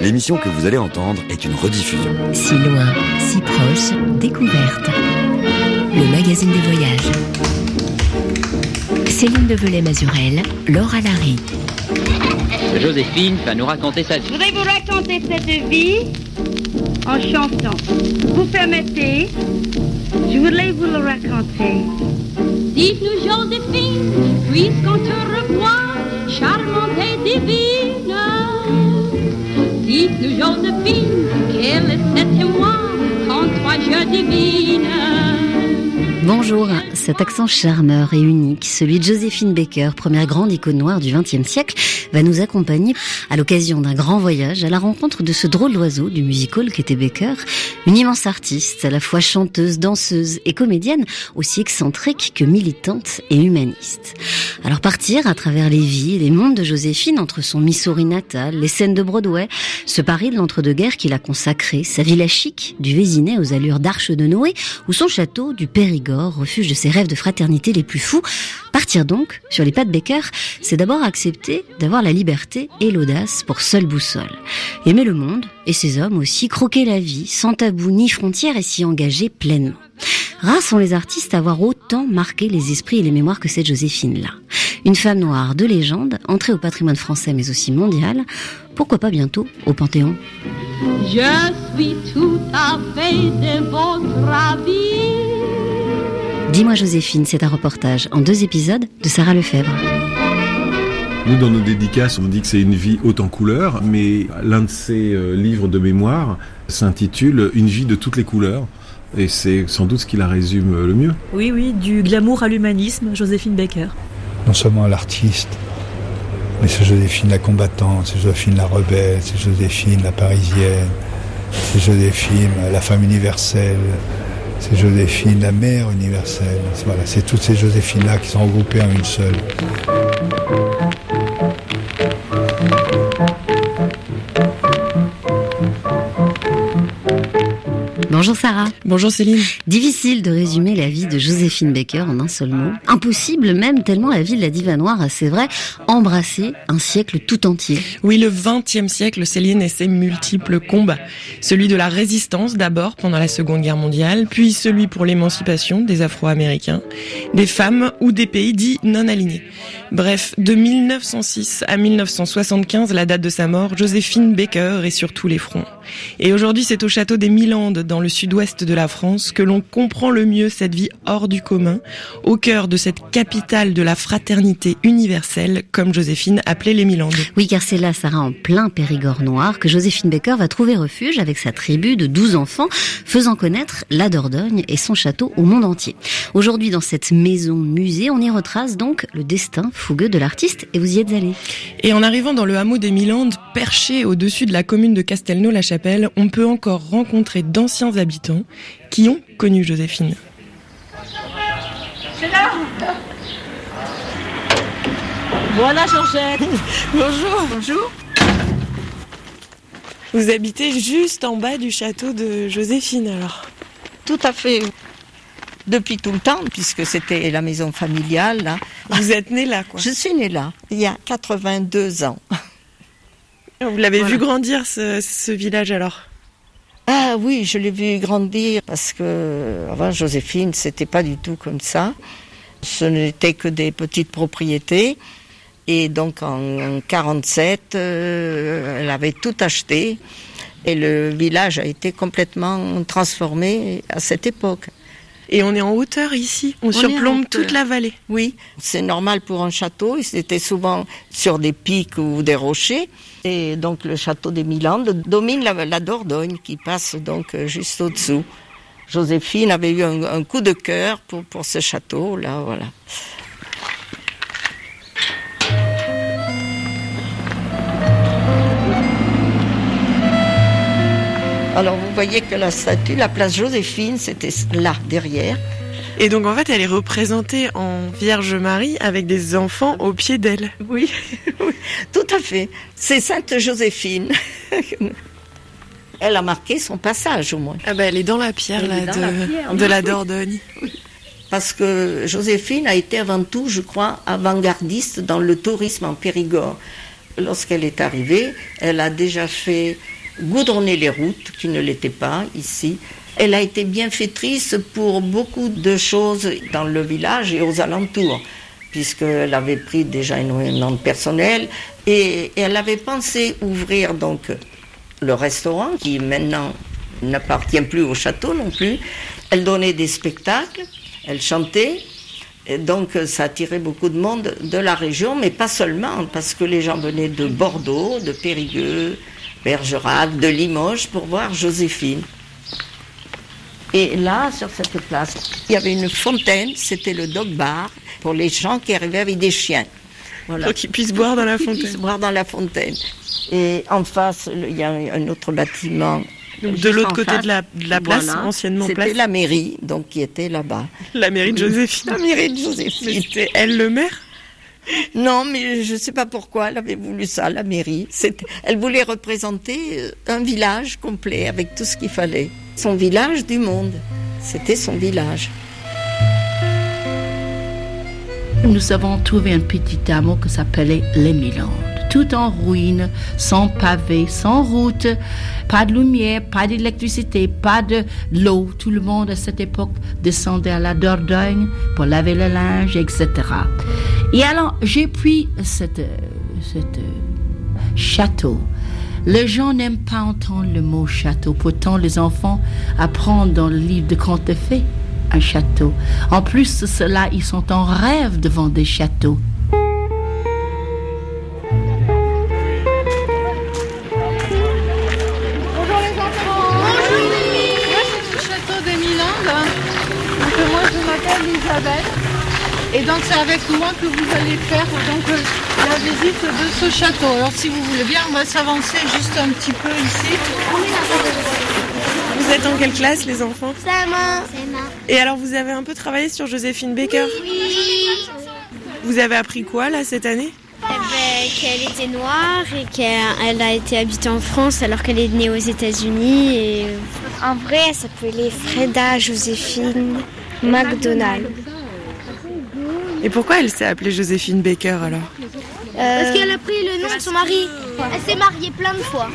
L'émission que vous allez entendre est une rediffusion. Si loin, si proche, découverte. Le magazine des voyages. Céline Develay-Mazurel, Laura Larry. Joséphine va nous raconter sa vie. Je voudrais vous raconter cette vie en chantant. Vous permettez? Je voulais vous le raconter. Dites-nous, Joséphine, puisqu'on te revoit, charmante et divine. Dites-nous, Joséphine, quel est cet émoi quand toi je divine. Bonjour, cet accent charmeur et unique, celui de Joséphine Baker, première grande icône noire du XXe siècle, va nous accompagner à l'occasion d'un grand voyage à la rencontre de ce drôle d'oiseau du musical qu'était Baker, une immense artiste, à la fois chanteuse, danseuse et comédienne, aussi excentrique que militante et humaniste. Alors partir à travers les vies et les mondes de Joséphine entre son Missouri natal, les scènes de Broadway, ce Paris de l'entre-deux-guerres qu'il a consacré, sa villa chic du Vésinet aux allures d'arche de Noé ou son château du Périgord refuge de ses rêves de fraternité les plus fous. Partir donc sur les pas de Becker, c'est d'abord accepter d'avoir la liberté et l'audace pour seule boussole. Aimer le monde et ses hommes aussi, croquer la vie sans tabou ni frontières et s'y engager pleinement. Rares sont les artistes à avoir autant marqué les esprits et les mémoires que cette Joséphine-là. Une femme noire de légende, entrée au patrimoine français mais aussi mondial. Pourquoi pas bientôt au Panthéon? Je suis tout à fait de votre avis. Dis-moi Joséphine, c'est un reportage en deux épisodes de Sarah Lefebvre. Nous, dans nos dédicaces, on dit que c'est une vie haute en couleurs, mais l'un de ces euh, livres de mémoire s'intitule Une vie de toutes les couleurs. Et c'est sans doute ce qui la résume le mieux. Oui, oui, du glamour à l'humanisme, Joséphine Baker. Non seulement l'artiste, mais c'est Joséphine la combattante, c'est Joséphine la rebelle, c'est Joséphine la parisienne, c'est Joséphine la femme universelle, c'est Joséphine, la mère universelle. Voilà, c'est toutes ces Joséphines-là qui sont regroupées en une seule. Bonjour Sarah. Bonjour Céline. Difficile de résumer la vie de Joséphine Baker en un seul mot. Impossible même tellement la vie de la diva noire a, c'est vrai, embrassé un siècle tout entier. Oui, le XXe siècle, Céline, et ses multiples combats. Celui de la résistance d'abord pendant la Seconde Guerre mondiale, puis celui pour l'émancipation des Afro-Américains, des femmes ou des pays dits non alignés. Bref, de 1906 à 1975, la date de sa mort, Joséphine Baker est sur tous les fronts. Et aujourd'hui, c'est au château des Milandes, dans le sud-ouest de la France, que l'on comprend le mieux cette vie hors du commun, au cœur de cette capitale de la fraternité universelle, comme Joséphine appelait les Milandes. Oui, car c'est là, Sarah, en plein Périgord noir, que Joséphine Baker va trouver refuge avec sa tribu de 12 enfants, faisant connaître la Dordogne et son château au monde entier. Aujourd'hui, dans cette maison musée, on y retrace donc le destin fougueux de l'artiste, et vous y êtes allé. Et en arrivant dans le hameau des Milandes, perché au-dessus de la commune de Castelnau-la-Chapelle, on peut encore rencontrer d'anciens habitants qui ont connu Joséphine. C'est là Voilà Georgette. Bonjour. Bonjour. Vous habitez juste en bas du château de Joséphine alors Tout à fait. Depuis tout le temps, puisque c'était la maison familiale. Là. Vous êtes née là quoi Je suis née là, il y a 82 ans. Vous l'avez Voilà. vu grandir ce, ce village alors Ah oui, je l'ai vu grandir parce que avant Joséphine, c'était pas du tout comme ça. Ce n'était que des petites propriétés. Et donc en 47, euh, elle avait tout acheté et le village a été complètement transformé à cette époque. Et on est en hauteur ici, on, surplombe toute la vallée. Oui, c'est normal pour un château. C'était souvent sur des pics ou des rochers. Et donc le château des Milandes domine la, la Dordogne qui passe donc euh, juste au-dessous. Joséphine avait eu un, un coup de cœur pour, pour ce château, là, voilà. Alors vous voyez que la statue, la place Joséphine, c'était là, derrière. Et donc en fait, elle est représentée en Vierge Marie avec des enfants au pied d'elle. Oui, oui, tout à fait. C'est Sainte Joséphine. Elle a marqué son passage au moins. Ah bah elle est dans la pierre là, dans de, la pierre, de oui. la Dordogne. Parce que Joséphine a été avant tout, je crois, avant-gardiste dans le tourisme en Périgord. lorsqu'elle est arrivée, elle a déjà fait goudronner les routes qui ne l'étaient pas ici. Elle a été bienfaitrice pour beaucoup de choses dans le village et aux alentours, puisqu'elle avait pris déjà énormément de personnel et elle avait pensé ouvrir donc le restaurant qui maintenant n'appartient plus au château non plus. Elle donnait des spectacles, elle chantait. Donc ça attirait beaucoup de monde de la région, mais pas seulement, parce que les gens venaient de Bordeaux, de Périgueux, Bergerac, de Limoges pour voir Joséphine. Et là, sur cette place, il y avait une fontaine, c'était le dog bar pour les gens qui arrivaient avec des chiens. Voilà. Pour qu'ils puissent boire dans la fontaine. Puissent boire dans la fontaine. Et en face, il y a un autre bâtiment. Donc de l'autre côté de la, de la place, Voilà. anciennement place. C'était la mairie, donc qui était là-bas. La mairie de Joséphine. La mairie de Joséphine. C'était elle le maire? Non, mais je ne sais pas pourquoi elle avait voulu ça, la mairie. Elle voulait représenter euh, un village complet avec tout ce qu'il fallait. Son village du monde. C'était son village. Nous avons trouvé un petit hameau qui s'appelait Les Milandes. Tout en ruine, sans pavé, sans route, pas de lumière, pas d'électricité, pas de l'eau. Tout le monde à cette époque descendait à la Dordogne pour laver le linge, etc. Et alors, j'ai pris cette, château. Les gens n'aiment pas entendre le mot château. Pourtant, les enfants apprennent dans le livre de contes de fées un château. En plus de cela, ils sont en rêve devant des châteaux. Et donc c'est avec moi que vous allez faire donc euh, la visite de ce château. Alors si vous voulez bien, on va s'avancer juste un petit peu ici. Vous êtes en quelle classe, les enfants? Sama. Et alors, vous avez un peu travaillé sur Joséphine Baker? Oui. Vous avez appris quoi, là, cette année? Eh ben, qu'elle était noire et qu'elle a été habitée en France alors qu'elle est née aux États-Unis. Et en vrai, elle s'appelait Freda Joséphine McDonald. Et pourquoi elle s'est appelée Joséphine Baker, alors Parce qu'elle a pris le nom de son mari. Elle s'est mariée plein de fois.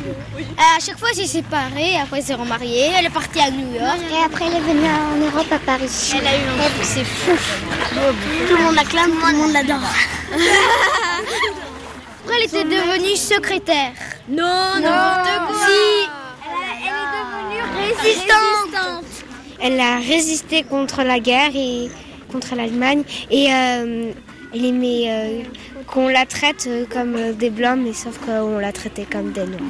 À chaque fois, elle s'est séparée, après elle s'est remariée, elle est partie à New York. Et après, elle est venue en Europe à Paris. Elle a eu un enfant, c'est fou. Tout le monde l'acclame, tout le monde l'adore. Après, elle était devenue secrétaire. Non, n'importe quoi. Si. Elle, est devenue résistante. Elle a résisté contre la guerre et contre l'Allemagne. Et euh, elle aimait euh, qu'on la traite euh, comme des blancs, mais sauf qu'on la traitait comme des noirs.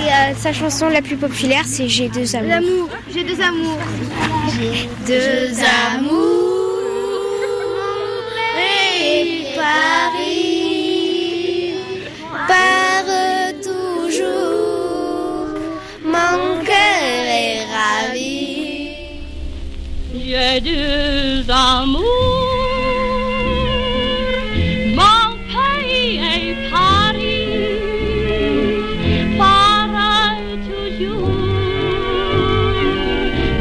Et sa chanson la plus populaire, c'est J'ai deux amours. L'amour. J'ai deux amours. J'ai deux amours. Et Paris part toujours. Mon cœur est ravi. J'ai deux amours, mon Paris, pareil toujours,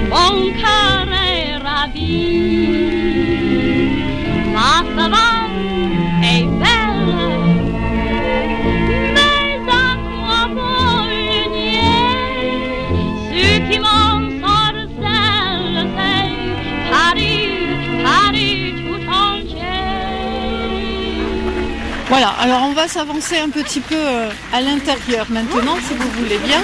mon cœur est ravi, alors on va s'avancer un petit peu euh, à l'intérieur maintenant, si vous voulez bien.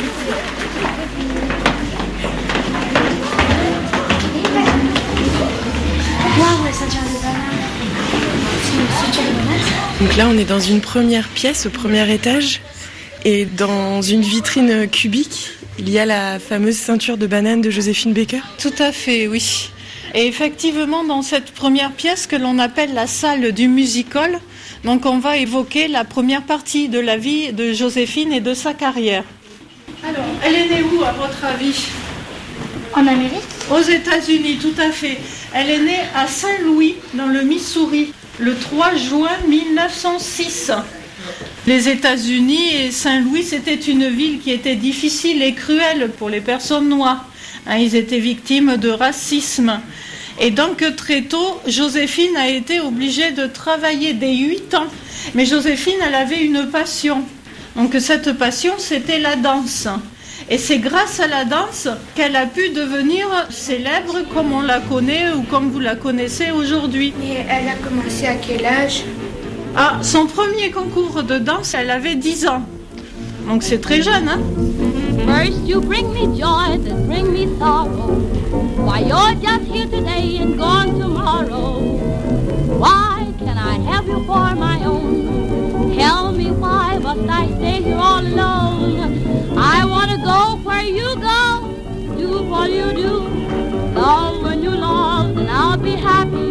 Donc là, on est dans une première pièce, au premier étage. Et dans une vitrine cubique, il y a la fameuse ceinture de banane de Joséphine Baker. Tout à fait, oui. Et effectivement, dans cette première pièce que l'on appelle la salle du musical, donc on va évoquer la première partie de la vie de Joséphine et de sa carrière. Alors, elle est née où, à votre avis? En Amérique Aux États-Unis, tout à fait. Elle est née à Saint-Louis, dans le Missouri, le 3 juin 1906. Les États-Unis et Saint-Louis, c'était une ville qui était difficile et cruelle pour les personnes noires. Hein, ils étaient victimes de racisme. Et donc très tôt, Joséphine a été obligée de travailler dès 8 ans. Mais Joséphine, elle avait une passion. Donc cette passion, c'était la danse. Et c'est grâce à la danse qu'elle a pu devenir célèbre comme on la connaît ou comme vous la connaissez aujourd'hui. Et elle a commencé à quel âge? Ah, son premier concours de danse, elle avait 10 ans. Donc c'est très jeune, hein? First you bring me joy, then bring me sorrow. Why you're just here today and gone tomorrow. Why can I have you for my own? Tell me why must I stay here all alone? I wanna go where you go, do what you do, love when you love, and I'll be happy.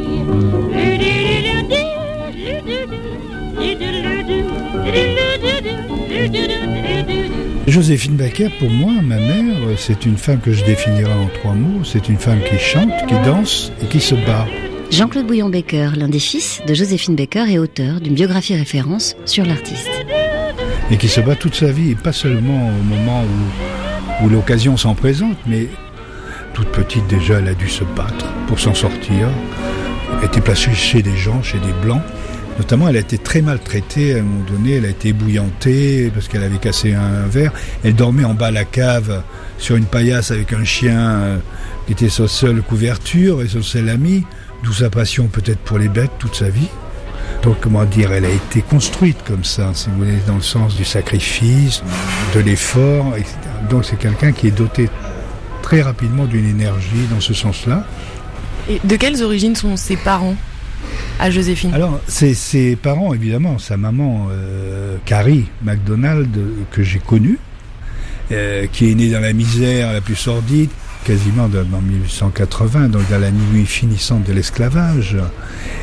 Joséphine Baker, pour moi, ma mère, c'est une femme que je définirais en trois mots. C'est une femme qui chante, qui danse et qui se bat. Jean-Claude Bouillon-Baker, l'un des fils de Joséphine Baker et auteur d'une biographie référence sur l'artiste. Et qui se bat toute sa vie, et pas seulement au moment où, où l'occasion s'en présente, mais toute petite déjà, elle a dû se battre pour s'en sortir. Elle était placée chez des gens, chez des blancs. Notamment, elle a été très maltraitée à un moment donné. Elle a été ébouillantée parce qu'elle avait cassé un verre. Elle dormait en bas à la cave sur une paillasse avec un chien euh, qui était sa seule couverture et son seul ami. D'où sa passion peut-être pour les bêtes toute sa vie. Donc, comment dire, elle a été construite comme ça, si vous voulez, dans le sens du sacrifice, de l'effort, etc. Donc, c'est quelqu'un qui est doté très rapidement d'une énergie dans ce sens-là. Et de quelles origines sont ses parents? Alors, ses parents, évidemment, sa maman, euh, Carrie McDonald, que j'ai connue, euh, qui est née dans la misère la plus sordide, quasiment dans, en 1880, donc dans la nuit finissante de l'esclavage,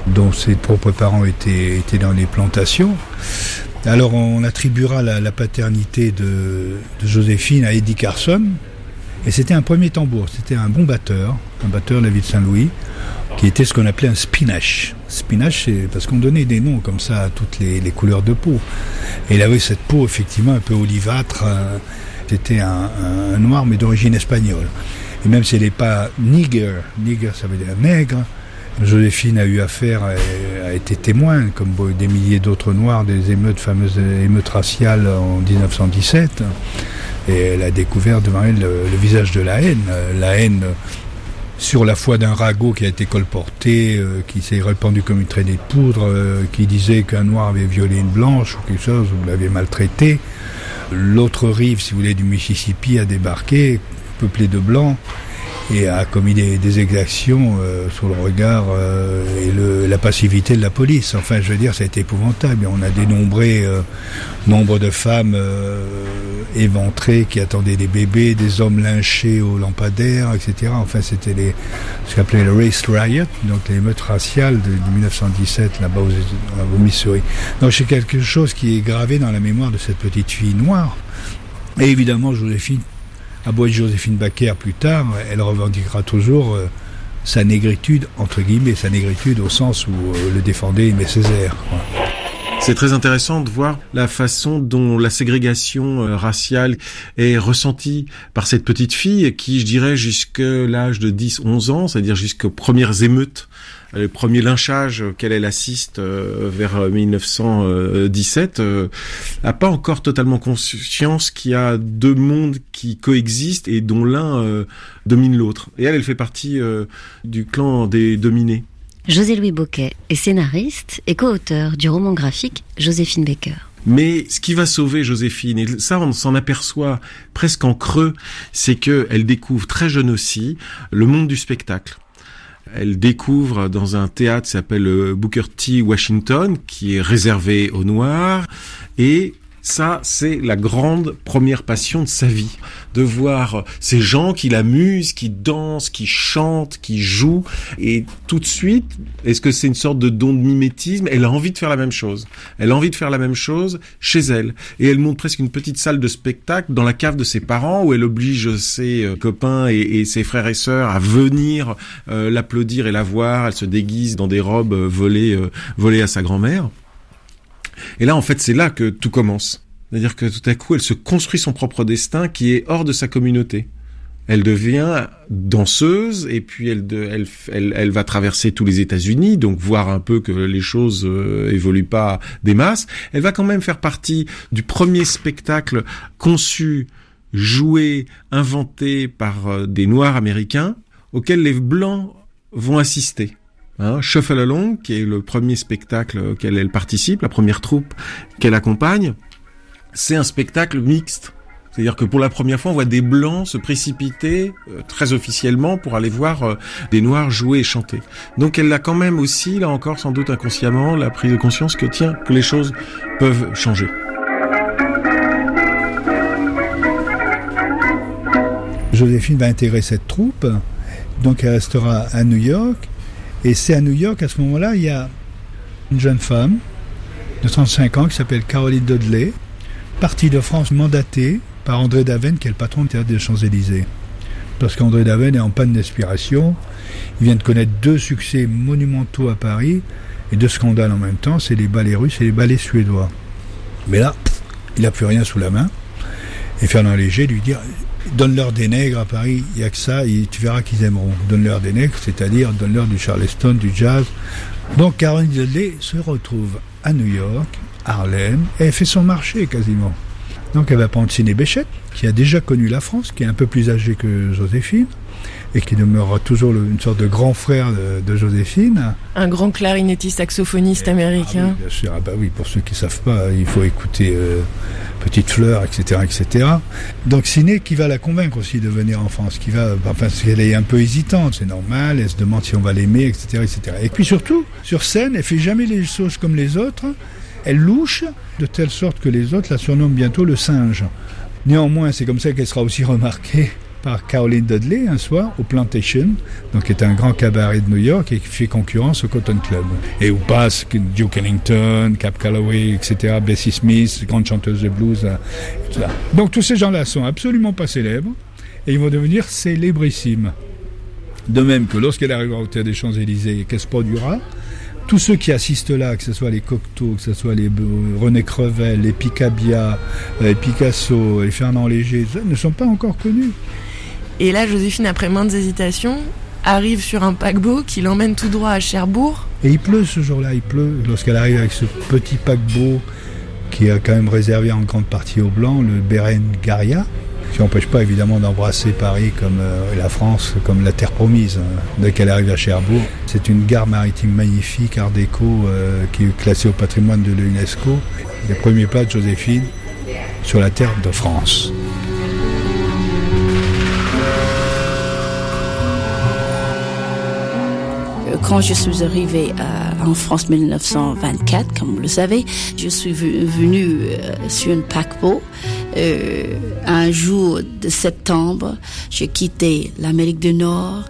dont ses propres parents étaient, dans les plantations. Alors on attribuera la, paternité de, Joséphine à Eddie Carson, et c'était un premier tambour, c'était un bon batteur, un batteur de la ville de Saint-Louis, qui était ce qu'on appelait un spinache. Spinache, c'est parce qu'on donnait des noms comme ça à toutes les, couleurs de peau. Et il avait cette peau effectivement un peu olivâtre, c'était un, noir mais d'origine espagnole. Et même si elle n'est pas nigger, nigger ça veut dire nègre, Joséphine a eu affaire, a été témoin, comme des milliers d'autres noirs, des émeutes, fameuses émeutes raciales en 1917. Et elle a découvert devant elle le, le visage de la haine. La haine sur la foi d'un ragot qui a été colporté, euh, qui s'est répandu comme une traînée de poudre, euh, qui disait qu'un noir avait violé une blanche ou quelque chose, ou l'avait maltraité. L'autre rive, si vous voulez, du Mississippi a débarqué, peuplé de blancs, et a commis des, exactions euh, sous le regard euh, et la passivité de la police. Enfin, je veux dire, été épouvantable. On a dénombré euh, nombre de femmes euh, éventrées qui attendaient des bébés, des hommes lynchés au lampadaire, etc. Enfin, c'était ce qu'appelait le race riot, donc les meutes raciales de, de 1917 là-bas au, au Missouri. Donc c'est quelque chose qui est gravé dans la mémoire de cette petite fille noire. Et évidemment, Joséphine à beau Joséphine Baker plus tard, elle revendiquera toujours euh, sa négritude, entre guillemets, sa négritude au sens où euh, le défendait Aimé Césaire. C'est très intéressant de voir la façon dont la ségrégation euh, raciale est ressentie par cette petite fille qui, je dirais, jusqu'à l'âge de 10-11 ans, c'est-à-dire jusqu'aux premières émeutes le premier lynchage auquel elle assiste euh, vers 1917 euh, a pas encore totalement conscience qu'il y a deux mondes qui coexistent et dont l'un euh, domine l'autre. Et elle, elle fait partie euh, du clan des dominés. José-Louis Boquet est scénariste et co-auteur du roman graphique Joséphine Baker. Mais ce qui va sauver Joséphine, et ça on s'en aperçoit presque en creux, c'est que elle découvre très jeune aussi le monde du spectacle. Elle découvre dans un théâtre qui s'appelle Booker T. Washington, qui est réservé aux Noirs, et ça, c'est la grande première passion de sa vie, de voir ces gens qui l'amusent, qui dansent, qui chantent, qui jouent, et tout de suite, est-ce que c'est une sorte de don de mimétisme? Elle a envie de faire la même chose. Elle a envie de faire la même chose chez elle, et elle monte presque une petite salle de spectacle dans la cave de ses parents, où elle oblige ses euh, copains et, ses frères et sœurs à venir euh, l'applaudir et la voir. Elle se déguise dans des robes euh, volées, volées à sa grand-mère. Et là, en fait, c'est là que tout commence. C'est-à-dire que tout à coup, elle se construit son propre destin qui est hors de sa communauté. Elle devient danseuse et puis elle, elle, elle, va traverser tous les États-Unis, donc voir un peu que les choses euh, évoluent pas des masses. Elle va quand même faire partie du premier spectacle conçu, joué, inventé par euh, des Noirs américains auquel les Blancs vont assister. Hein, Shuffle Along, qui est le premier spectacle auquel elle participe, la première troupe qu'elle accompagne, c'est un spectacle mixte. C'est-à-dire que pour la première fois, on voit des blancs se précipiter euh, très officiellement pour aller voir euh, des noirs jouer et chanter. Donc elle a quand même aussi, là encore sans doute inconsciemment, la prise de conscience que tiens, que les choses peuvent changer. Joséphine va intégrer cette troupe, donc elle restera à New York. Et c'est à New York, à ce moment-là, il y a une jeune femme de 35 ans qui s'appelle Caroline Dudley, partie de France mandatée par André Daven, qui est le patron du théâtre des Champs-Élysées. Parce qu'André Daven est en panne d'inspiration. Il vient de connaître deux succès monumentaux à Paris et deux scandales en même temps, c'est les ballets russes et les ballets suédois. Mais là, il n'a plus rien sous la main. Et Fernand Léger lui dit Donne-leur des nègres à Paris, il n'y a que ça, et tu verras qu'ils aimeront. Donne-leur des nègres, c'est-à-dire donne-leur du charleston, du jazz. Donc Caroline Dudley se retrouve à New York, Harlem, et elle fait son marché quasiment. Donc elle va prendre Ciné Béchette, qui a déjà connu la France, qui est un peu plus âgé que Joséphine, et qui demeurera toujours une sorte de grand frère de, Joséphine. Un grand clarinettiste saxophoniste américain. Ah oui, bien sûr, ah bah oui, pour ceux qui ne savent pas, il faut écouter euh, Petite Fleur, etc., etc. Donc Ciné qui va la convaincre aussi de venir en France, qui va, enfin, parce qu'elle est un peu hésitante, c'est normal, elle se demande si on va l'aimer, etc., etc. Et puis surtout, sur scène, elle fait jamais les choses comme les autres, elle louche de telle sorte que les autres la surnomment bientôt le singe. Néanmoins, c'est comme ça qu'elle sera aussi remarquée par Caroline Dudley un soir au Plantation, donc qui est un grand cabaret de New York et qui fait concurrence au Cotton Club. Et où passent Duke Ellington, Cap Calloway, etc., Bessie Smith, grande chanteuse de blues. Etc. Donc tous ces gens-là sont absolument pas célèbres et ils vont devenir célébrissimes. De même que lorsqu'elle arrivera au Théâtre des Champs-Élysées, qu'elle se produira, tous ceux qui assistent là, que ce soit les Cocteau, que ce soit les René Crevel, les Picabia, les Picasso, les Fernand Léger, ne sont pas encore connus. Et là, Joséphine, après maintes hésitations, arrive sur un paquebot qui l'emmène tout droit à Cherbourg. Et il pleut ce jour-là, il pleut. Lorsqu'elle arrive avec ce petit paquebot qui est quand même réservé en grande partie aux Blancs, le Berengaria, qui n'empêche pas évidemment d'embrasser Paris comme euh, la France, comme la terre promise, hein, dès qu'elle arrive à Cherbourg. C'est une gare maritime magnifique, art déco, euh, qui est classée au patrimoine de l'UNESCO. Les premiers pas de Joséphine sur la terre de France. Quand je suis arrivée en France 1924, comme vous le savez, je suis venue euh, sur un paquebot. Euh, un jour de septembre, j'ai quitté l'Amérique du Nord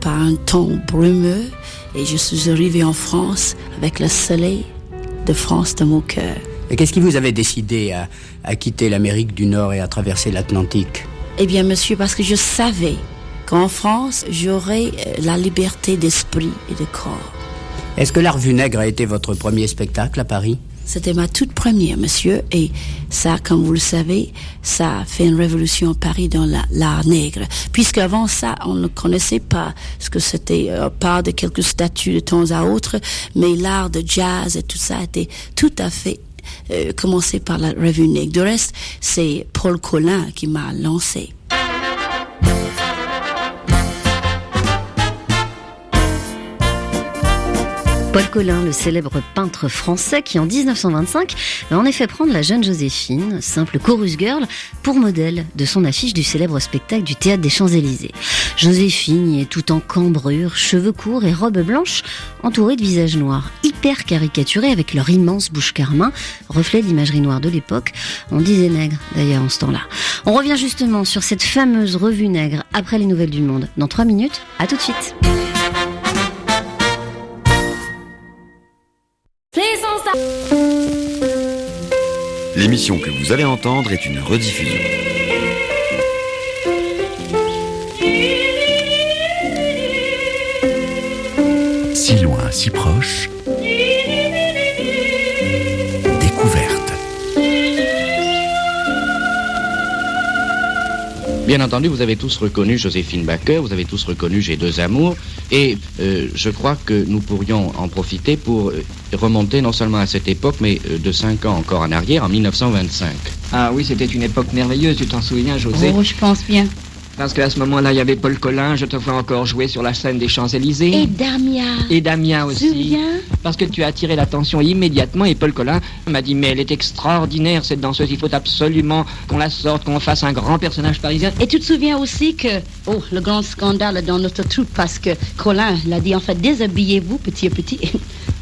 par un temps brumeux et je suis arrivée en France avec le soleil de France dans mon cœur. Et qu'est-ce qui vous avait décidé à, à quitter l'Amérique du Nord et à traverser l'Atlantique? Eh bien, monsieur, parce que je savais qu'en France, j'aurais euh, la liberté d'esprit et de corps. Est-ce que l'Art Nègre a été votre premier spectacle à Paris? C'était ma toute première, monsieur, et ça, comme vous le savez, ça a fait une révolution à Paris dans l'art nègre. Puisqu'avant ça, on ne connaissait pas ce que c'était, euh, part de quelques statues de temps à autre, mais l'art de jazz et tout ça était tout à fait euh, commencé par la revue nègre. Du reste, c'est Paul Collin qui m'a lancé. Paul Collin, le célèbre peintre français qui en 1925 va en effet prendre la jeune Joséphine, simple chorus girl, pour modèle de son affiche du célèbre spectacle du théâtre des Champs-Élysées. Joséphine est tout en cambrure, cheveux courts et robe blanche, entourée de visages noirs, hyper caricaturés avec leur immense bouche carmin, reflet de l'imagerie noire de l'époque. On disait nègre d'ailleurs en ce temps-là. On revient justement sur cette fameuse revue nègre après les nouvelles du monde. Dans trois minutes, à tout de suite. L'émission que vous allez entendre est une rediffusion. Si loin, si proche. Bien entendu, vous avez tous reconnu Joséphine Baker, vous avez tous reconnu J'ai deux amours, et euh, je crois que nous pourrions en profiter pour euh, remonter non seulement à cette époque, mais euh, de cinq ans encore en arrière, en 1925. Ah oui, c'était une époque merveilleuse, tu t'en souviens, José? Oh, je pense bien. Parce qu'à ce moment-là, il y avait Paul Collin, je te vois encore jouer sur la scène des Champs-Élysées. Et Damia. Et Damien aussi. Souviens Parce que tu as attiré l'attention immédiatement et Paul Collin m'a dit Mais elle est extraordinaire cette danseuse, il faut absolument qu'on la sorte, qu'on fasse un grand personnage parisien. Et tu te souviens aussi que, oh, le grand scandale dans notre troupe, parce que Colin l'a dit, en fait, déshabillez-vous petit à petit,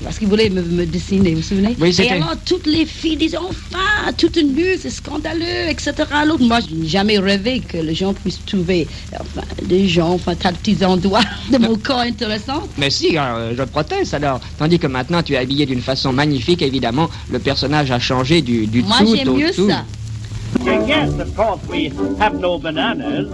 parce qu'il voulait me, me dessiner, vous vous souvenez Oui, Et alors, toutes les filles disaient, enfin, toutes nues, c'est scandaleux, etc. Alors, moi, je n'ai jamais rêvé que les gens puissent trouver, enfin, des gens, enfin, tas de petits endroits de mon corps intéressants. Mais si, euh, je proteste alors. Tandis que maintenant tu es habillé d'une façon magnifique, évidemment, le personnage a changé du, du Moi, tout j'aime au mieux tout. ça. Yes, of course, we have no bananas.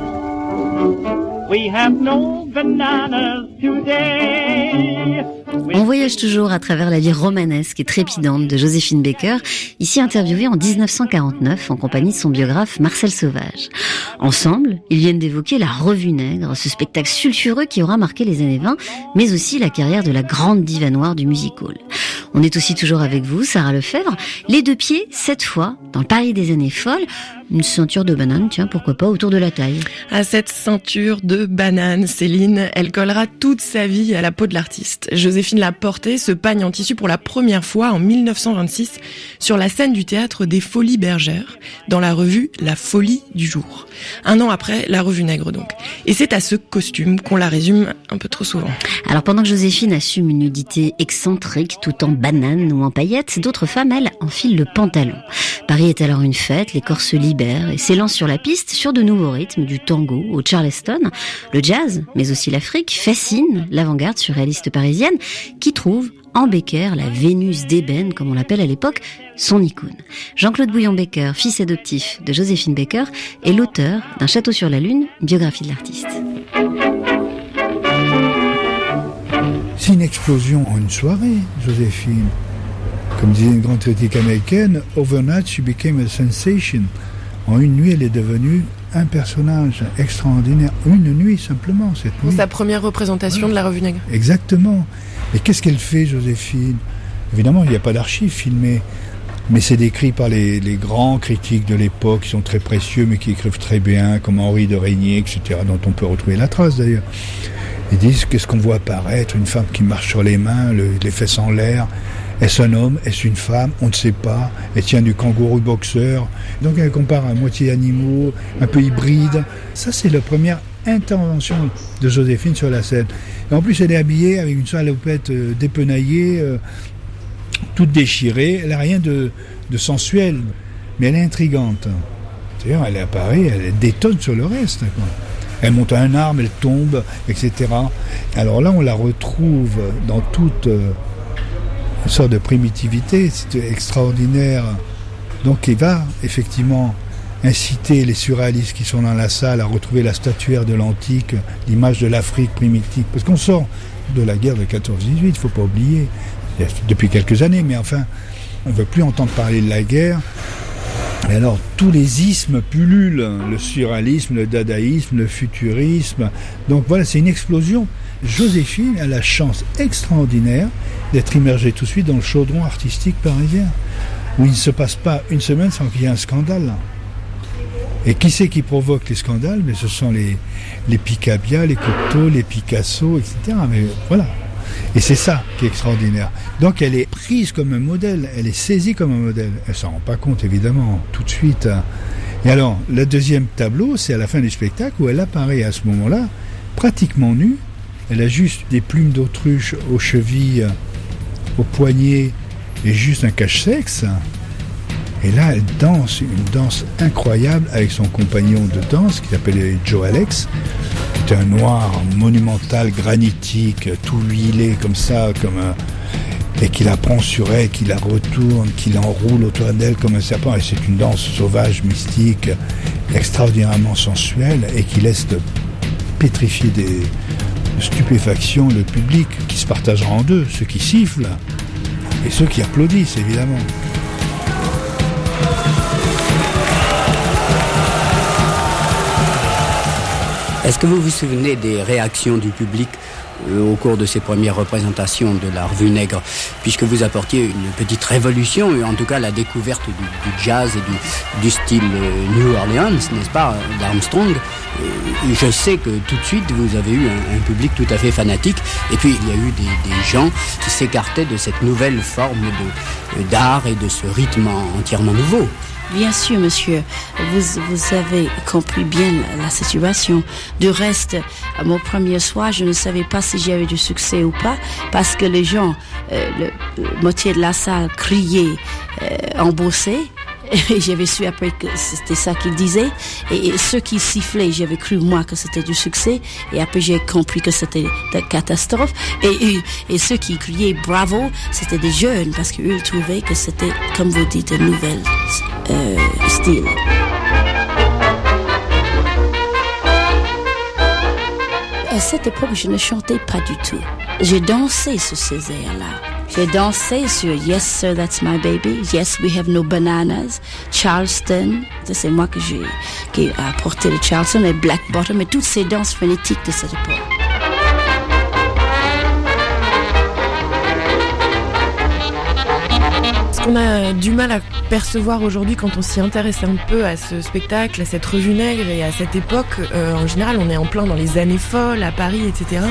We have no bananas today. On voyage toujours à travers la vie romanesque et trépidante de Joséphine Baker, ici interviewée en 1949 en compagnie de son biographe Marcel Sauvage. Ensemble, ils viennent d'évoquer la Revue Nègre, ce spectacle sulfureux qui aura marqué les années 20, mais aussi la carrière de la grande diva noire du music hall. On est aussi toujours avec vous, Sarah Lefebvre, les deux pieds, cette fois, dans le Paris des années folles, une ceinture de banane, tiens, pourquoi pas, autour de la taille. À cette ceinture de banane, Céline, elle collera toute sa vie à la peau de l'artiste. Joséphine l'a porté, ce pagne en tissu, pour la première fois en 1926 sur la scène du théâtre des Folies Bergères, dans la revue La Folie du jour. Un an après, la revue Nègre donc. Et c'est à ce costume qu'on la résume un peu trop souvent. Alors pendant que Joséphine assume une nudité excentrique tout en banane ou en paillettes, d'autres femmes, elles, enfilent le pantalon. Paris est alors une fête, les corps se libèrent et s'élancent sur la piste sur de nouveaux rythmes, du tango au charleston. Le jazz, mais aussi l'Afrique, fascine l'avant-garde surréaliste parisienne qui trouve en Becker, la Vénus d'ébène, comme on l'appelle à l'époque, son icône. Jean-Claude Bouillon-Becker, fils adoptif de Joséphine Baker, est l'auteur d'un Château sur la Lune, une biographie de l'artiste. Une explosion en une soirée, Joséphine. Comme disait une grande critique américaine, overnight she became a sensation. En une nuit, elle est devenue un personnage extraordinaire. Une nuit simplement, cette nuit. sa première représentation de la revue Nègre. Exactement. Et qu'est-ce qu'elle fait, Joséphine? Évidemment, il n'y a pas d'archives filmées, mais c'est décrit par les, les grands critiques de l'époque, qui sont très précieux, mais qui écrivent très bien, comme Henri de Régnier, etc., dont on peut retrouver la trace d'ailleurs. Ils disent qu'est-ce qu'on voit apparaître? Une femme qui marche sur les mains, le- les fesses en l'air. Est-ce un homme? Est-ce une femme? On ne sait pas. Elle tient du kangourou boxeur. Donc elle compare à moitié animaux, un peu hybride. Ça, c'est la première intervention de Joséphine sur la scène. En plus, elle est habillée avec une salopette euh, dépenaillée, euh, toute déchirée. Elle n'a rien de, sensuel, mais elle est intrigante. C'est-à-dire, elle Paris, elle détonne sur le reste. Elle monte à un arbre, elle tombe, etc. Alors là, on la retrouve dans toute euh, une sorte de primitivité, c'est extraordinaire. Donc il va effectivement inciter les surréalistes qui sont dans la salle à retrouver la statuaire de l'antique, l'image de l'Afrique primitive. Parce qu'on sort de la guerre de 14-18, il ne faut pas oublier, depuis quelques années, mais enfin, on ne veut plus entendre parler de la guerre. Et alors, tous les ismes pullulent, le surréalisme, le dadaïsme, le futurisme. Donc voilà, c'est une explosion. Joséphine a la chance extraordinaire d'être immergée tout de suite dans le chaudron artistique parisien, où il ne se passe pas une semaine sans qu'il y ait un scandale. Et qui c'est qui provoque les scandales? Mais ce sont les, les Picabia, les Cocteau, les Picasso, etc. Mais voilà. Et c'est ça qui est extraordinaire. Donc elle est prise comme un modèle, elle est saisie comme un modèle. Elle s'en rend pas compte évidemment tout de suite. Et alors, le deuxième tableau, c'est à la fin du spectacle où elle apparaît à ce moment-là, pratiquement nue. Elle a juste des plumes d'autruche aux chevilles, aux poignets et juste un cache-sexe. Et là, elle danse une danse incroyable avec son compagnon de danse qui s'appelait Joe Alex. C'est un noir monumental, granitique, tout huilé comme ça, comme un... et qui la prend sur elle, qui la retourne, qui l'enroule autour d'elle comme un serpent. Et c'est une danse sauvage, mystique, extraordinairement sensuelle et qui laisse pétrifier des de stupéfaction le public qui se partagera en deux, ceux qui sifflent et ceux qui applaudissent évidemment. Est-ce que vous vous souvenez des réactions du public euh, au cours de ces premières représentations de la revue Nègre, puisque vous apportiez une petite révolution, et en tout cas la découverte du, jazz et du, style euh, New Orleans, n'est-ce pas, d'Armstrong. Euh, Je sais que tout de suite vous avez eu un, public tout à fait fanatique, et puis il y a eu des, des gens qui s'écartaient de cette nouvelle forme d'art et de ce rythme en- entièrement nouveau. Bien sûr, monsieur, vous, vous avez compris bien la, la situation. Du reste, mon premier soir, je ne savais pas si j'avais du succès ou pas, parce que les gens, euh, le, moitié de la salle criait, euh, embossé. Et j'avais su après que c'était ça qu'ils disaient. Et, ceux qui sifflaient, j'avais cru moi que c'était du succès. Et après j'ai compris que c'était de catastrophe. Et, et, ceux qui criaient bravo, c'était des jeunes parce qu'eux trouvaient que c'était, comme vous dites, un nouvel euh, style. À cette époque, je ne chantais pas du tout. J'ai dansé sur ces airs-là. J'ai dansé sur Yes Sir, That's My Baby, Yes We Have No Bananas, Charleston, c'est moi que j'ai qui ai apporté le Charleston et Black Bottom et toutes ces danses phonétiques de cette époque. Qu'on a du mal à percevoir aujourd'hui quand on s'y intéresse un peu à ce spectacle, à cette revue nègre et à cette époque, euh, en général, on est en plein dans les années folles, à Paris, etc.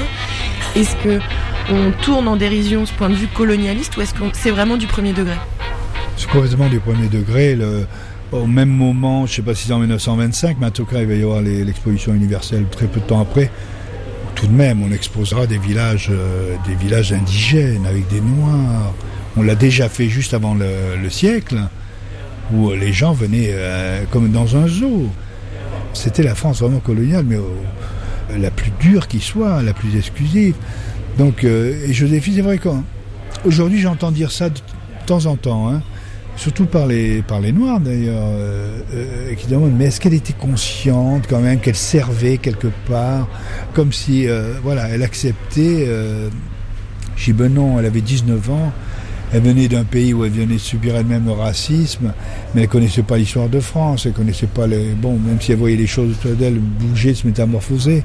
Est-ce que on tourne en dérision ce point de vue colonialiste ou est-ce que c'est vraiment du premier degré? C'est complètement du premier degré. Au même moment, je ne sais pas si c'est en 1925, mais en tout cas, il va y avoir l'exposition universelle très peu de temps après. Tout de même, on exposera des villages, euh, des villages indigènes avec des Noirs. On l'a déjà fait juste avant le, le siècle, où les gens venaient euh, comme dans un zoo. C'était la France vraiment coloniale, mais euh, la plus dure qui soit, la plus exclusive. Donc, euh, Joséphine, c'est vrai qu'aujourd'hui, j'entends dire ça de temps en temps, hein, surtout par les, par les Noirs d'ailleurs, qui demandent mais est-ce qu'elle était consciente quand même qu'elle servait quelque part, comme si, voilà, elle acceptait. J'ai ben non, elle avait 19 ans. Elle venait d'un pays où elle venait de subir elle-même le racisme, mais elle connaissait pas l'histoire de France, elle connaissait pas les... Bon, même si elle voyait les choses autour d'elle bouger, se métamorphoser.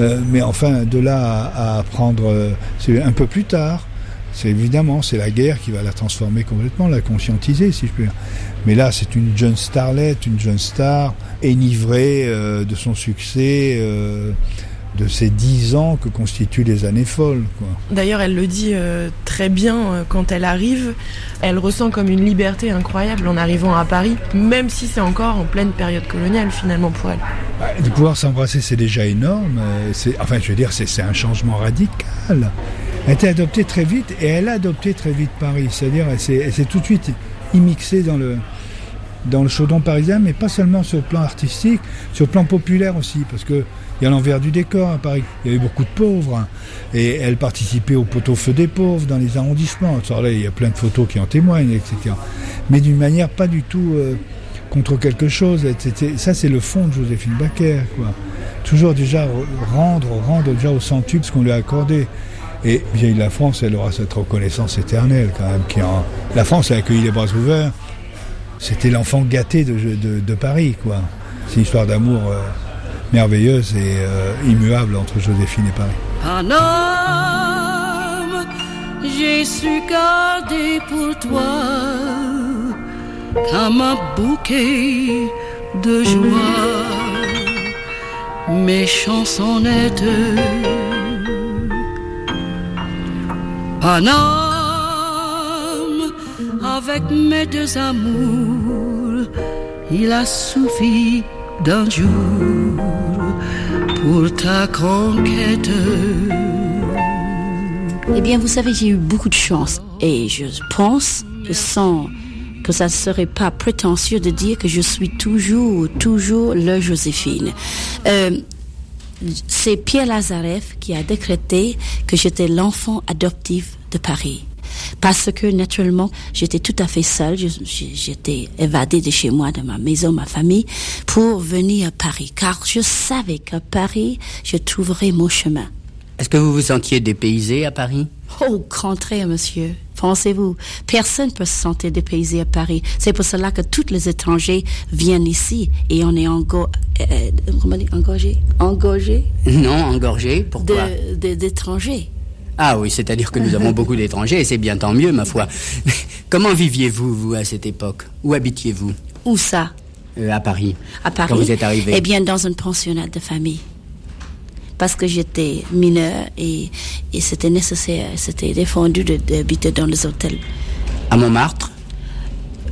Euh, mais enfin, de là à, à apprendre... euh, c'est un peu plus tard. C'est évidemment, c'est la guerre qui va la transformer complètement, la conscientiser, si je puis dire. Mais là, c'est une jeune starlette, une jeune star, enivrée euh, de son succès, de ces dix ans que constituent les années folles. D'ailleurs, elle le dit euh, très bien euh, quand elle arrive. Elle ressent comme une liberté incroyable en arrivant à Paris, même si c'est encore en pleine période coloniale finalement pour elle. Bah, De pouvoir s'embrasser, c'est déjà énorme. euh, c'est- Enfin, je veux dire, c'est un changement radical. Elle a été adoptée très vite et elle a adopté très vite Paris. C'est-à-dire, elle s'est elle s'est tout de suite immixée dans le, dans le chaudron parisien, mais pas seulement sur le plan artistique, sur le plan populaire aussi, parce que il y a l'envers du décor à Paris. Il y avait beaucoup de pauvres. hein. et elle participait au pot-au-feu des pauvres dans les arrondissements. Alors là, il y a plein de photos qui en témoignent, etc. Mais d'une manière pas du tout euh, contre quelque chose. Ça, c'est le fond de Joséphine Baker, quoi. Toujours déjà rendre, rendre déjà au centuple ce qu'on lui a accordé. Et vieille la France, elle aura cette reconnaissance éternelle quand même. La France a accueilli les bras ouverts. C'était l'enfant gâté de Paris, quoi. C'est une histoire d'amour euh, merveilleuse et euh, immuable entre Joséphine et Paris. Un homme, j'ai su garder pour toi comme un bouquet de joie mes chansonnettes. Un homme avec mes deux amours, il a suffi d'un jour pour ta conquête. Eh bien, vous savez, j'ai eu beaucoup de chance. Et je pense, sans que ça ne serait pas prétentieux de dire que je suis toujours, toujours le Joséphine. Euh, c'est Pierre Lazareff qui a décrété que j'étais l'enfant adoptif de Paris. Parce que naturellement, j'étais tout à fait seule, j'étais évadée de chez moi, de ma maison, ma famille, pour venir à Paris. Car je savais qu'à Paris, je trouverais mon chemin. Est-ce que vous vous sentiez dépaysé à Paris? Oh, au contraire, monsieur. Pensez-vous, personne peut se sentir dépaysé à Paris. C'est pour cela que tous les étrangers viennent ici et on est engo euh, comment dire, engorgé, engorgé Non, engorgé. Pourquoi? D'étrangers. Ah oui, c'est-à-dire que nous avons beaucoup d'étrangers et c'est bien tant mieux, ma foi. Comment viviez-vous, vous, à cette époque? Où habitiez-vous? Où ça? Euh, À Paris. À Paris? Quand vous êtes arrivé. Eh bien, dans un pensionnat de famille. Parce que j'étais mineure et, et c'était nécessaire, c'était défendu de- d'habiter dans les hôtels. À Montmartre?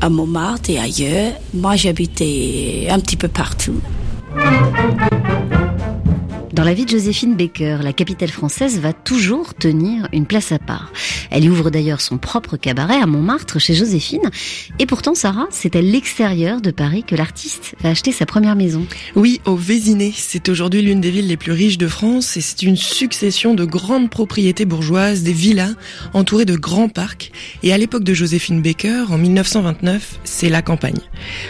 À Montmartre et ailleurs. Moi, j'habitais un petit peu partout. Dans la vie de Joséphine Baker, la capitale française va toujours tenir une place à part. Elle y ouvre d'ailleurs son propre cabaret à Montmartre chez Joséphine. Et pourtant, Sarah, c'est à l'extérieur de Paris que l'artiste va acheter sa première maison. Oui, au Vésiné. C'est aujourd'hui l'une des villes les plus riches de France et c'est une succession de grandes propriétés bourgeoises, des villas entourées de grands parcs. Et à l'époque de Joséphine Baker, en 1929, c'est la campagne.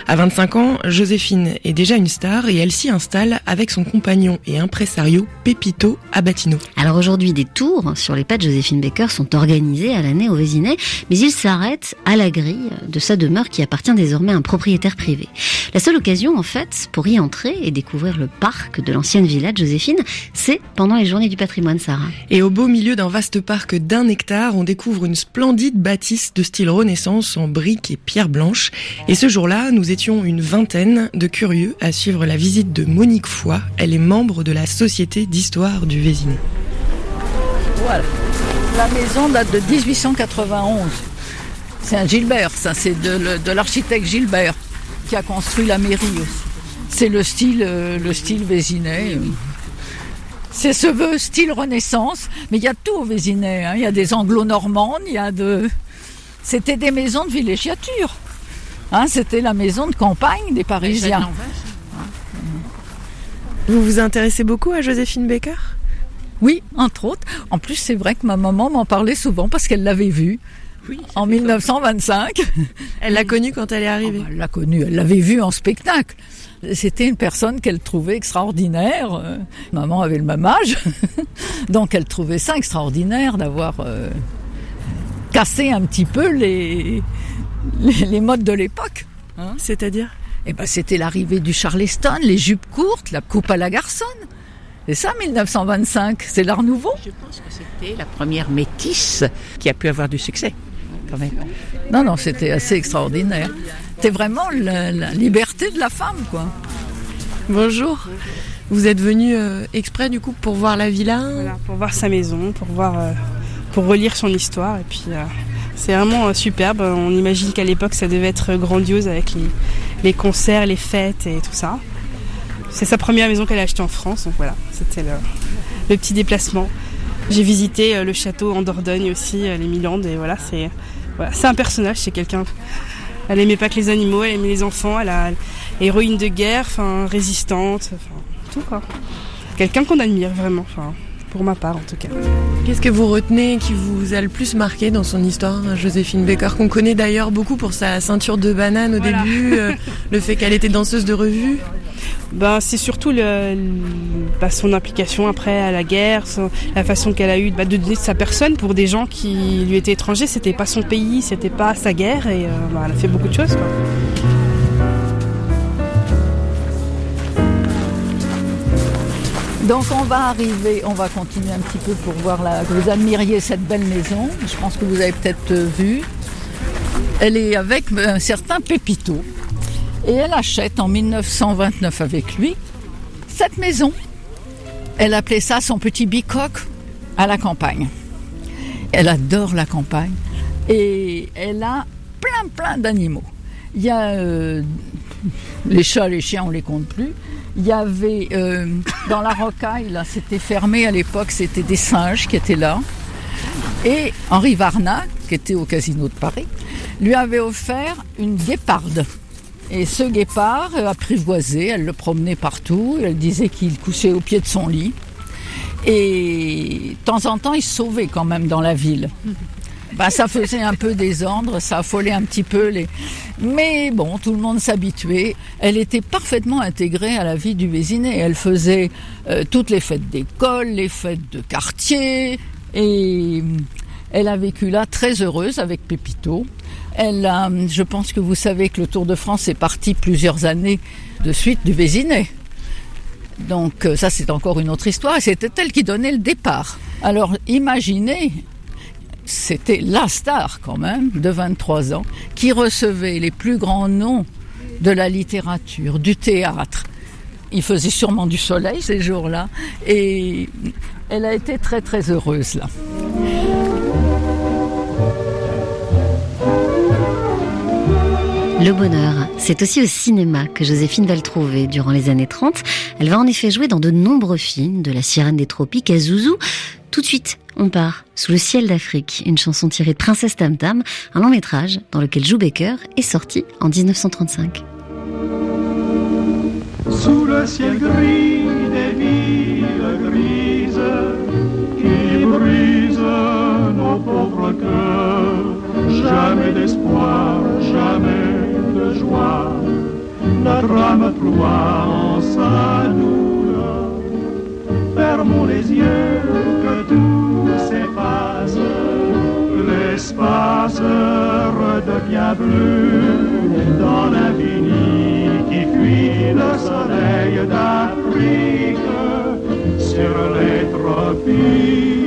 À 25 ans, Joséphine est déjà une star et elle s'y installe avec son compagnon et impresario Pepito Abatino. Alors aujourd'hui, des tours sur les pas de Joséphine Baker sont organisés à l'année au Vésinet, mais il s'arrête à la grille de sa demeure qui appartient désormais à un propriétaire privé. La seule occasion, en fait, pour y entrer et découvrir le parc de l'ancienne villa de Joséphine, c'est pendant les journées du patrimoine, Sarah. Et au beau milieu d'un vaste parc d'un hectare, on découvre une splendide bâtisse de style Renaissance en briques et pierre blanche. Et ce jour-là, nous étions une vingtaine de curieux à suivre la visite de Monique Foy. Elle est membre de la Société d'histoire du Vésiné. Voilà. La maison date de 1891. C'est un Gilbert, ça, c'est de, l'architecte Gilbert qui a construit la mairie aussi. C'est le style, euh, le style Vésinet. C'est ce veut style Renaissance, mais il y a tout au Vésinet. hein. Il y a des anglo-normandes, il y a de. C'était des maisons de villégiature. Hein, C'était la maison de campagne des Parisiens. Vous vous intéressez beaucoup à Joséphine Baker? Oui, entre autres. En plus, c'est vrai que ma maman m'en parlait souvent parce qu'elle l'avait vue en 1925. Elle l'a connue quand elle est arrivée. elle l'a connue, elle l'avait vue en spectacle. C'était une personne qu'elle trouvait extraordinaire. Euh, Maman avait le même âge, donc elle trouvait ça extraordinaire d'avoir euh, cassé un petit peu les, les, les modes de l'époque. hein. C'est-à-dire? Eh ben, c'était l'arrivée du Charleston, les jupes courtes, la coupe à la garçonne. C'est ça, 1925. C'est l'art nouveau. Je pense que c'était la première métisse qui a pu avoir du succès, quand même. Non, non, c'était assez extraordinaire. C'était vraiment la, la liberté de la femme, quoi. Bonjour. Vous êtes venu euh, exprès du coup pour voir la villa? Voilà, pour voir sa maison, pour voir, euh, pour relire son histoire. Et puis, euh, c'est vraiment euh, superbe. On imagine qu'à l'époque, ça devait être grandiose avec les, concerts, les fêtes et tout ça. C'est sa première maison qu'elle a achetée en France, donc voilà, c'était le, petit déplacement. J'ai visité euh, le château en Dordogne aussi, euh, les Milandes, et voilà, c'est un personnage, c'est quelqu'un. Elle aimait pas que les animaux, elle aimait les enfants, elle a héroïne de guerre, résistante, tout quoi. Quelqu'un qu'on admire vraiment, pour ma part en tout cas. Qu'est-ce que vous retenez qui vous a le plus marqué dans son histoire, Joséphine Baker, qu'on connaît d'ailleurs beaucoup pour sa ceinture de banane au Voilà. début, euh, le fait qu'elle était danseuse de revue? Ben, c'est surtout le, le- bah, son implication après à la guerre, son- la façon qu'elle a eu bah, de donner de sa personne pour des gens qui lui étaient étrangers. C'était pas son pays, c'était pas sa guerre, et euh, bah, elle a fait beaucoup de choses. Quoi. Donc on va arriver, on va continuer un petit peu pour voir la, que vous admiriez cette belle maison. Je pense que vous avez peut-être euh, vu. Elle est avec un certain Pépito. Et elle achète en 1929 avec lui cette maison. Elle appelait ça son petit bicoque à la campagne. Elle adore la campagne et elle a plein plein d'animaux. Il y a euh, les chats, les chiens, on les compte plus. Il y avait euh, dans la rocaille, là, c'était fermé à l'époque, c'était des singes qui étaient là. Et Henri Varna, qui était au casino de Paris, lui avait offert une guéparde. Et ce guépard euh, apprivoisé, elle le promenait partout, elle disait qu'il couchait au pied de son lit. Et de temps en temps, il sauvait quand même dans la ville. Ben, ça faisait un peu désordre, ça affolait un petit peu les. Mais bon, tout le monde s'habituait. Elle était parfaitement intégrée à la vie du Vésinet. Elle faisait euh, toutes les fêtes d'école, les fêtes de quartier, et Elle a vécu là très heureuse avec Pépito. Elle a, je pense que vous savez que le Tour de France est parti plusieurs années de suite du Vésinet. Donc euh, ça c'est encore une autre histoire c'était elle qui donnait le départ. Alors imaginez, c'était la star quand même de 23 ans qui recevait les plus grands noms de la littérature, du théâtre. Il faisait sûrement du soleil ces jours-là et elle a été très très heureuse là. Le bonheur, c'est aussi au cinéma que Joséphine va le trouver durant les années 30. Elle va en effet jouer dans de nombreux films, de La sirène des tropiques à Zouzou. Tout de suite, on part sous le ciel d'Afrique, une chanson tirée de Princesse Tam Tam, un long métrage dans lequel joue Baker est sorti en 1935. Sous le ciel gris des villes grises qui brisent nos pauvres cœurs, jamais d'espoir, jamais de joie, notre âme ploie en sa douleur. Fermons les yeux, que tout l'espace redevient bleu dans l'infini qui fuit le soleil d'Afrique sur les tropiques.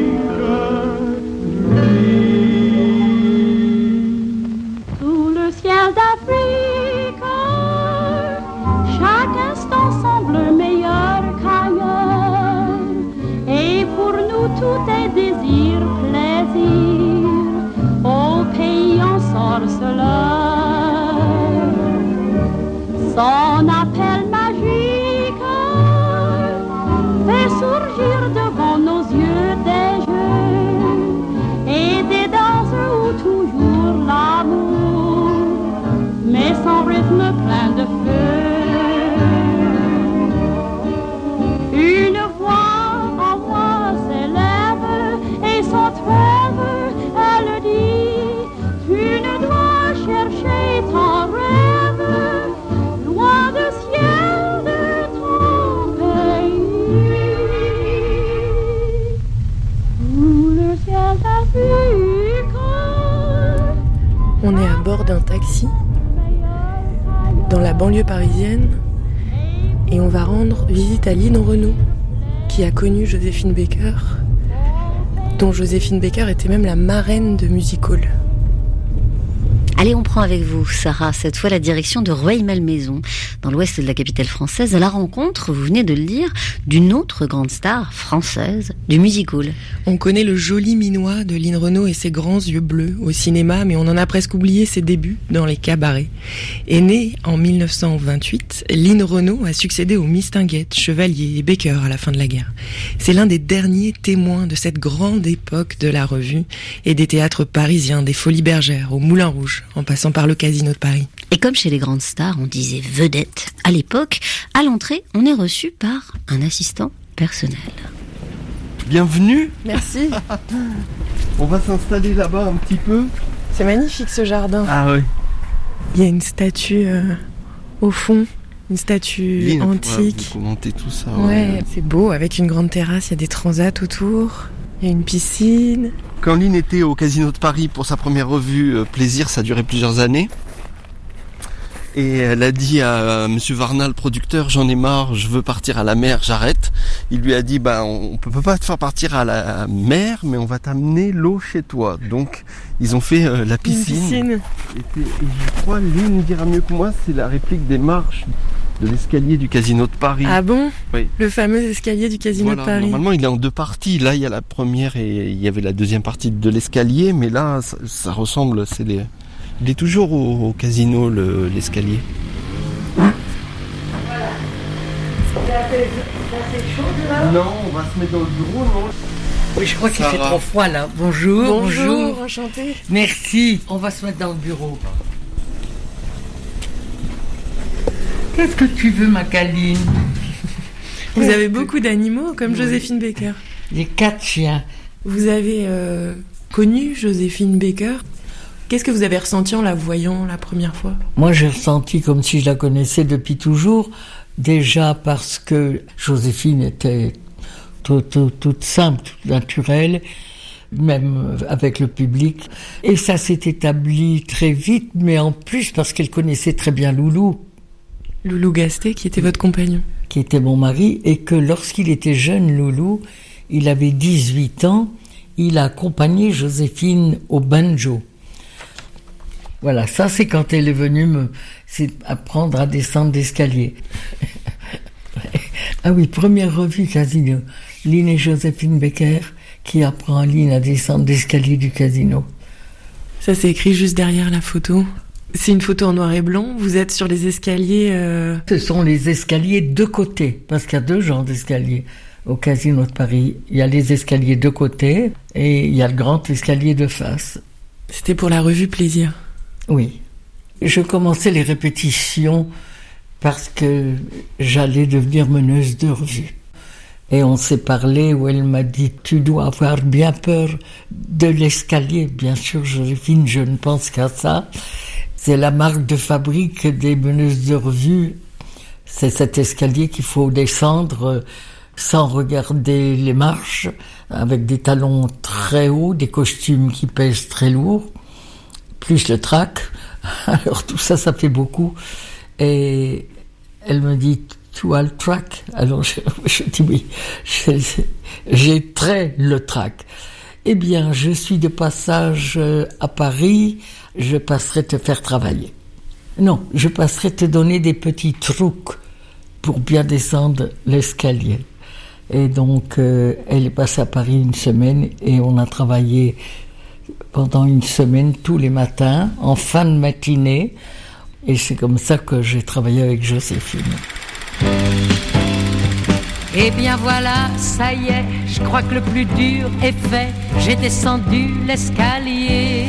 D'un taxi dans la banlieue parisienne et on va rendre visite à Lynn Renault qui a connu Joséphine Baker, dont Joséphine Baker était même la marraine de Music Hall. Allez, on prend avec vous, Sarah, cette fois la direction de Rueil-Malmaison, dans l'ouest de la capitale française, à la rencontre, vous venez de le dire, d'une autre grande star française du music hall. On connaît le joli minois de Lynn Renault et ses grands yeux bleus au cinéma, mais on en a presque oublié ses débuts dans les cabarets. Et née en 1928, Lynn Renault a succédé aux Mistinguettes, Chevalier et Baker à la fin de la guerre. C'est l'un des derniers témoins de cette grande époque de la revue et des théâtres parisiens, des Folies Bergères, au Moulin Rouge, en passant par le Casino de Paris. Et comme chez les grandes stars, on disait vedette à l'époque, à l'entrée, on est reçu par un assistant personnel. Bienvenue. Merci. On va s'installer là-bas un petit peu. C'est magnifique ce jardin. Ah ouais. Il y a une statue euh, au fond, une statue Lynn, antique. vous commenter tout ça. Ouais, c'est beau, avec une grande terrasse, il y a des transats autour, il y a une piscine. Quand Lynn était au Casino de Paris pour sa première revue euh, Plaisir, ça a duré plusieurs années. Et elle a dit à euh, Monsieur Varnal, producteur, j'en ai marre, je veux partir à la mer, j'arrête. Il lui a dit, bah, on peut pas te faire partir à la mer, mais on va t'amener l'eau chez toi. Donc, ils ont fait euh, la piscine. piscine. Et, c'est- et je crois, Lynn dira mieux que moi, c'est la réplique des marches de l'escalier du Casino de Paris. Ah bon? Oui. Le fameux escalier du Casino Voilà, de Paris. Normalement, il est en deux parties. Là, il y a la première et il y avait la deuxième partie de l'escalier, mais là, ça, ça ressemble. C'est les... Il est toujours au, au casino le- l'escalier. Non, on va se mettre dans le bureau, non? Oui, je crois qu'il fait trop froid là. Bonjour, bonjour. enchanté. Merci. On va se mettre dans le bureau. Qu'est-ce que tu veux, ma câline Vous avez beaucoup d'animaux, comme Oui. Joséphine Baker. J'ai quatre chiens. Vous avez euh, connu Joséphine Baker Qu'est-ce que vous avez ressenti en la voyant la première fois? Moi, j'ai ressenti comme si je la connaissais depuis toujours. Déjà parce que Joséphine était tout- tout- toute simple, toute naturelle. même avec le public. Et ça s'est établi très vite, mais en plus parce qu'elle connaissait très bien Loulou. Loulou Gasté, qui était votre compagnon Qui était mon mari, et que lorsqu'il était jeune, Loulou, il avait 18 ans, il a accompagné Joséphine au banjo. Voilà, ça c'est quand elle est venue me c'est apprendre à descendre d'escalier. ah oui, première revue Casino. Lynn et Joséphine Becker qui apprend à Lynn à descendre d'escalier du casino. Ça c'est écrit juste derrière la photo. C'est une photo en noir et blanc. Vous êtes sur les escaliers. euh, Ce sont les escaliers de côté, parce qu'il y a deux genres d'escaliers au Casino de Paris. Il y a les escaliers de côté et il y a le grand escalier de face. C'était pour la revue Plaisir. Oui. Je commençais les répétitions parce que j'allais devenir meneuse de revue. Et on s'est parlé où elle m'a dit Tu dois avoir bien peur de l'escalier. Bien sûr, Joséphine, je ne pense qu'à ça. C'est la marque de fabrique des meneuses de revue. C'est cet escalier qu'il faut descendre euh, sans regarder les marches, avec des talons très hauts, des costumes qui pèsent très lourd, plus le trac. Alors tout ça, ça fait beaucoup. Et elle me dit, tu as le trac? Alors je, je dis oui, j'ai- très le trac. Eh bien, je suis de passage euh, à Paris, je passerai te faire travailler. Non, je passerai te donner des petits trucs pour bien descendre l'escalier. Et donc, euh, elle est passée à Paris une semaine et on a travaillé pendant une semaine tous les matins, en fin de matinée. Et c'est comme ça que j'ai travaillé avec Joséphine. Eh bien voilà, ça y est, je crois que le plus dur est fait. J'ai descendu l'escalier.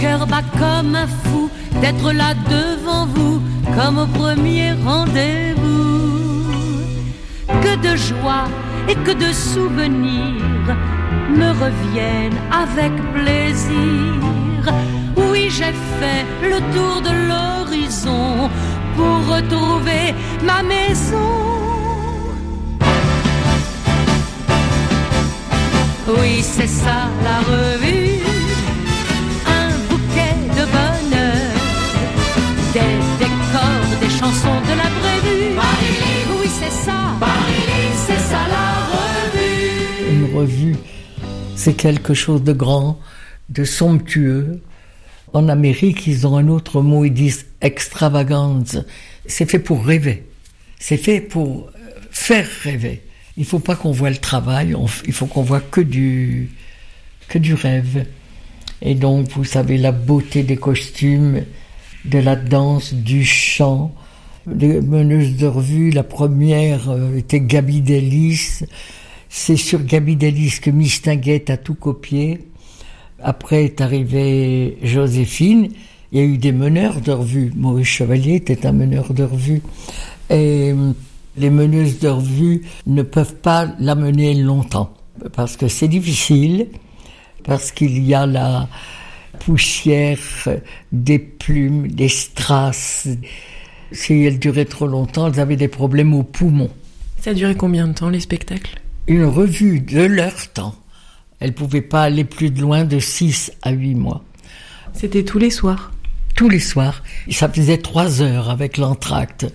Cœur bat comme un fou d'être là devant vous, comme au premier rendez-vous. Que de joie et que de souvenirs me reviennent avec plaisir. Oui, j'ai fait le tour de l'horizon pour retrouver ma maison. Oui, c'est ça la revue. Ça. C'est ça la revue. Une revue, c'est quelque chose de grand, de somptueux. En Amérique, ils ont un autre mot, ils disent extravagance. C'est fait pour rêver. C'est fait pour euh, faire rêver. Il faut pas qu'on voit le travail, il faut qu'on voit que du, que du rêve. Et donc, vous savez, la beauté des costumes, de la danse, du chant. Les meneuses de revue, la première euh, était Gabi Delis. C'est sur Gabi Delis que Miss Tinguette a tout copié. Après est arrivée Joséphine. Il y a eu des meneurs de revue. Maurice Chevalier était un meneur de revue. Et euh, les meneuses de revue ne peuvent pas la mener longtemps. Parce que c'est difficile. Parce qu'il y a la poussière des plumes, des strass. Si elles duraient trop longtemps, elles avaient des problèmes aux poumons. Ça duré combien de temps les spectacles? Une revue de leur temps. Elles pouvaient pas aller plus de loin de 6 à 8 mois. C'était tous les soirs? Tous les soirs. Ça faisait 3 heures avec l'entracte.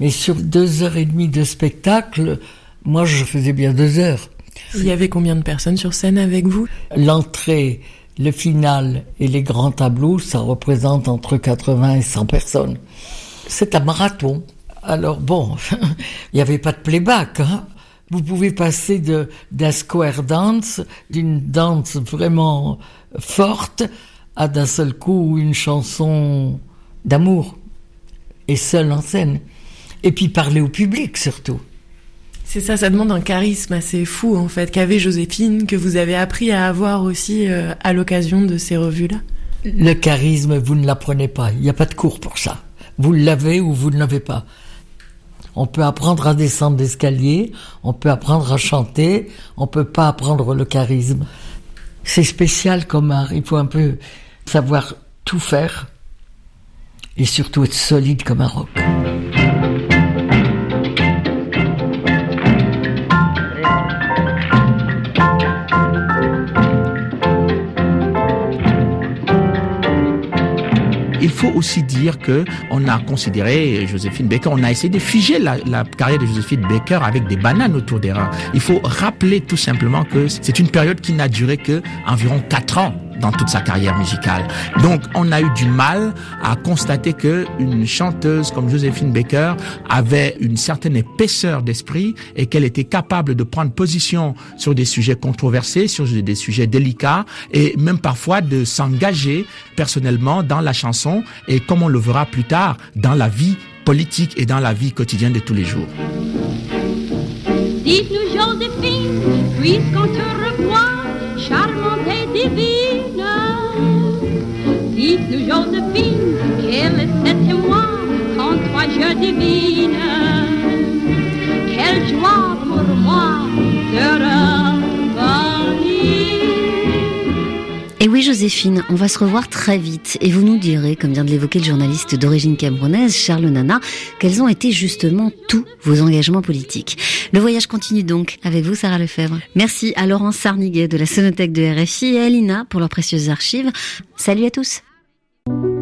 Mais sur 2 heures et demie de spectacle, moi je faisais bien 2 heures. Il y avait combien de personnes sur scène avec vous? L'entrée, le final et les grands tableaux, ça représente entre 80 et 100 personnes. C'est un marathon. Alors bon, il n'y avait pas de playback. Hein vous pouvez passer d'un square dance, d'une danse vraiment forte, à d'un seul coup une chanson d'amour et seul en scène. Et puis parler au public surtout. C'est ça, ça demande un charisme assez fou en fait, qu'avait Joséphine, que vous avez appris à avoir aussi euh, à l'occasion de ces revues-là. Le charisme, vous ne l'apprenez pas. Il n'y a pas de cours pour ça. Vous l'avez ou vous ne l'avez pas. On peut apprendre à descendre d'escalier, on peut apprendre à chanter, on peut pas apprendre le charisme. C'est spécial comme art. Il faut un peu savoir tout faire et surtout être solide comme un roc. Aussi dire que on a considéré Joséphine Baker, on a essayé de figer la, carrière de Joséphine Baker avec des bananes autour des reins. Il faut rappeler tout simplement que c'est une période qui n'a duré que environ quatre ans dans toute sa carrière musicale. Donc, on a eu du mal à constater que une chanteuse comme Joséphine Baker avait une certaine épaisseur d'esprit et qu'elle était capable de prendre position sur des sujets controversés, sur des sujets délicats et même parfois de s'engager personnellement dans la chanson et comme on le verra plus tard, dans la vie politique et dans la vie quotidienne de tous les jours. Et oui, Joséphine, on va se revoir très vite et vous nous direz, comme vient de l'évoquer le journaliste d'origine camerounaise Charles Nana, quels ont été justement tous vos engagements politiques. Le voyage continue donc avec vous, Sarah Lefebvre. Merci à Laurence Sarniguet de la Sonothèque de RFI et à Alina pour leurs précieuses archives. Salut à tous. Thank you.